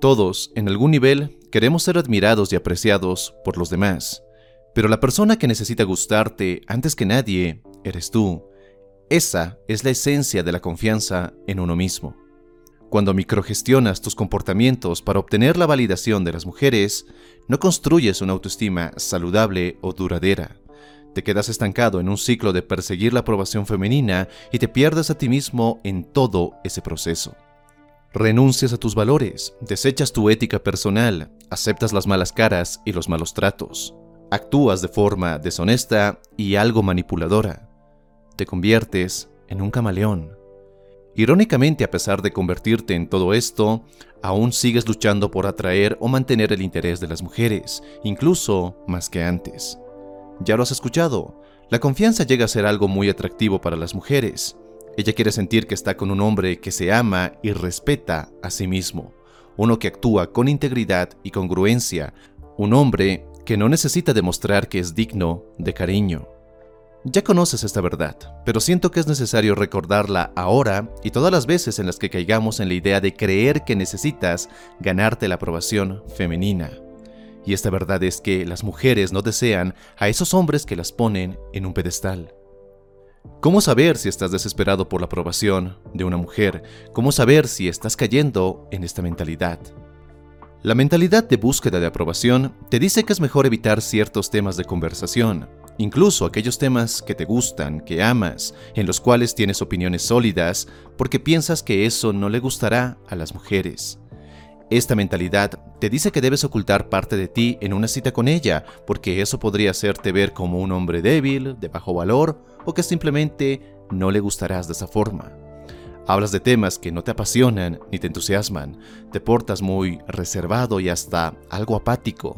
Todos, en algún nivel, queremos ser admirados y apreciados por los demás, pero la persona que necesita gustarte antes que nadie eres tú. Esa es la esencia de la confianza en uno mismo. Cuando microgestionas tus comportamientos para obtener la validación de las mujeres, no construyes una autoestima saludable o duradera. Te quedas estancado en un ciclo de perseguir la aprobación femenina y te pierdes a ti mismo en todo ese proceso. Renuncias a tus valores, desechas tu ética personal, aceptas las malas caras y los malos tratos, actúas de forma deshonesta y algo manipuladora. Te conviertes en un camaleón. Irónicamente, a pesar de convertirte en todo esto, aún sigues luchando por atraer o mantener el interés de las mujeres, incluso más que antes. Ya lo has escuchado, la confianza llega a ser algo muy atractivo para las mujeres, ella quiere sentir que está con un hombre que se ama y respeta a sí mismo, uno que actúa con integridad y congruencia, un hombre que no necesita demostrar que es digno de cariño. Ya conoces esta verdad, pero siento que es necesario recordarla ahora y todas las veces en las que caigamos en la idea de creer que necesitas ganarte la aprobación femenina. Y esta verdad es que las mujeres no desean a esos hombres que las ponen en un pedestal. ¿Cómo saber si estás desesperado por la aprobación de una mujer? ¿Cómo saber si estás cayendo en esta mentalidad? La mentalidad de búsqueda de aprobación te dice que es mejor evitar ciertos temas de conversación, incluso aquellos temas que te gustan, que amas, en los cuales tienes opiniones sólidas, porque piensas que eso no le gustará a las mujeres. Esta mentalidad te dice que debes ocultar parte de ti en una cita con ella, porque eso podría hacerte ver como un hombre débil, de bajo valor o que simplemente no le gustarás de esa forma. Hablas de temas que no te apasionan ni te entusiasman, te portas muy reservado y hasta algo apático.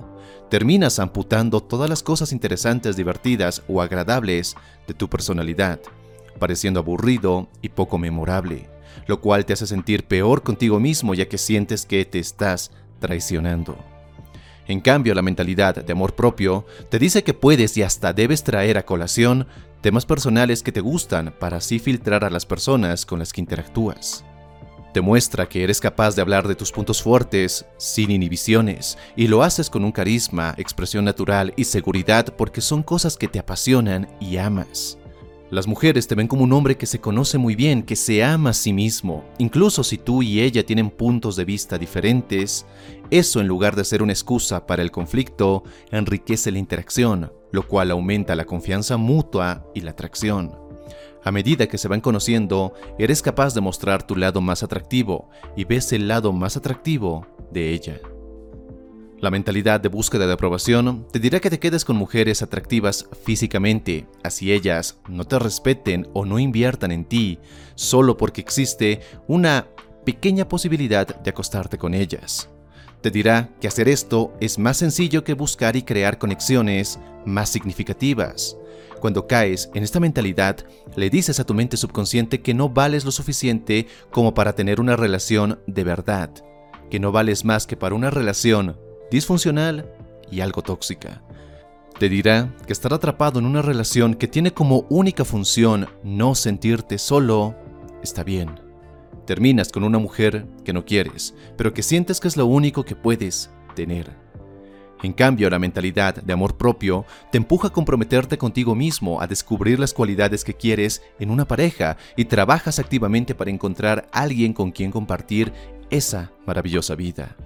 Terminas amputando todas las cosas interesantes, divertidas o agradables de tu personalidad, pareciendo aburrido y poco memorable, lo cual te hace sentir peor contigo mismo ya que sientes que te estás traicionando. En cambio, la mentalidad de amor propio te dice que puedes y hasta debes traer a colación temas personales que te gustan para así filtrar a las personas con las que interactúas. Te muestra que eres capaz de hablar de tus puntos fuertes sin inhibiciones y lo haces con un carisma, expresión natural y seguridad porque son cosas que te apasionan y amas. Las mujeres te ven como un hombre que se conoce muy bien, que se ama a sí mismo. Incluso si tú y ella tienen puntos de vista diferentes, eso en lugar de ser una excusa para el conflicto, enriquece la interacción, lo cual aumenta la confianza mutua y la atracción. A medida que se van conociendo, eres capaz de mostrar tu lado más atractivo y ves el lado más atractivo de ella. La mentalidad de búsqueda de aprobación te dirá que te quedes con mujeres atractivas físicamente, así ellas no te respeten o no inviertan en ti, solo porque existe una pequeña posibilidad de acostarte con ellas. Te dirá que hacer esto es más sencillo que buscar y crear conexiones más significativas. Cuando caes en esta mentalidad, le dices a tu mente subconsciente que no vales lo suficiente como para tener una relación de verdad, que no vales más que para una relación disfuncional y algo tóxica. Te dirá que estar atrapado en una relación que tiene como única función no sentirte solo está bien. Terminas con una mujer que no quieres, pero que sientes que es lo único que puedes tener. En cambio, la mentalidad de amor propio te empuja a comprometerte contigo mismo, a descubrir las cualidades que quieres en una pareja y trabajas activamente para encontrar alguien con quien compartir esa maravillosa vida.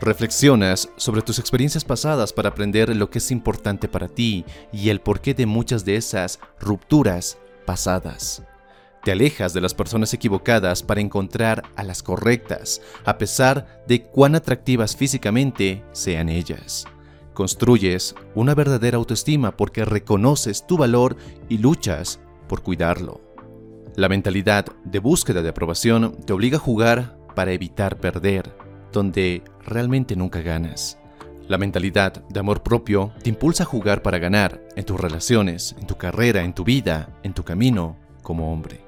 Reflexionas sobre tus experiencias pasadas para aprender lo que es importante para ti y el porqué de muchas de esas rupturas pasadas. Te alejas de las personas equivocadas para encontrar a las correctas, a pesar de cuán atractivas físicamente sean ellas. Construyes una verdadera autoestima porque reconoces tu valor y luchas por cuidarlo. La mentalidad de búsqueda de aprobación te obliga a jugar para evitar perder donde realmente nunca ganas. La mentalidad de amor propio te impulsa a jugar para ganar en tus relaciones, en tu carrera, en tu vida, en tu camino como hombre.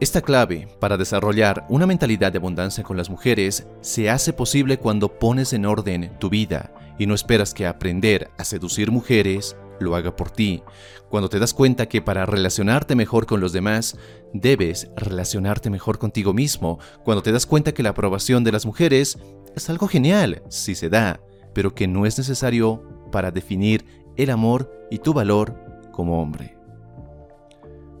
Esta clave para desarrollar una mentalidad de abundancia con las mujeres se hace posible cuando pones en orden tu vida y no esperas que aprender a seducir mujeres lo haga por ti. Cuando te das cuenta que para relacionarte mejor con los demás, debes relacionarte mejor contigo mismo. Cuando te das cuenta que la aprobación de las mujeres es algo genial, si se da, pero que no es necesario para definir el amor y tu valor como hombre.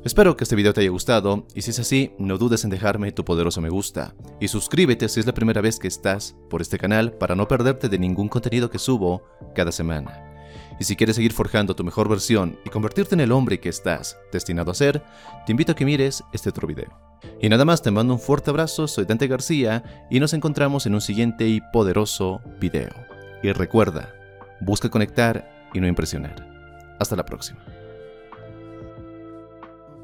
Espero que este video te haya gustado y si es así, no dudes en dejarme tu poderoso me gusta y suscríbete si es la primera vez que estás por este canal para no perderte de ningún contenido que subo cada semana. Y si quieres seguir forjando tu mejor versión y convertirte en el hombre que estás destinado a ser, te invito a que mires este otro video. Y nada más, te mando un fuerte abrazo, soy Dante García y nos encontramos en un siguiente y poderoso video. Y recuerda, busca conectar y no impresionar. Hasta la próxima.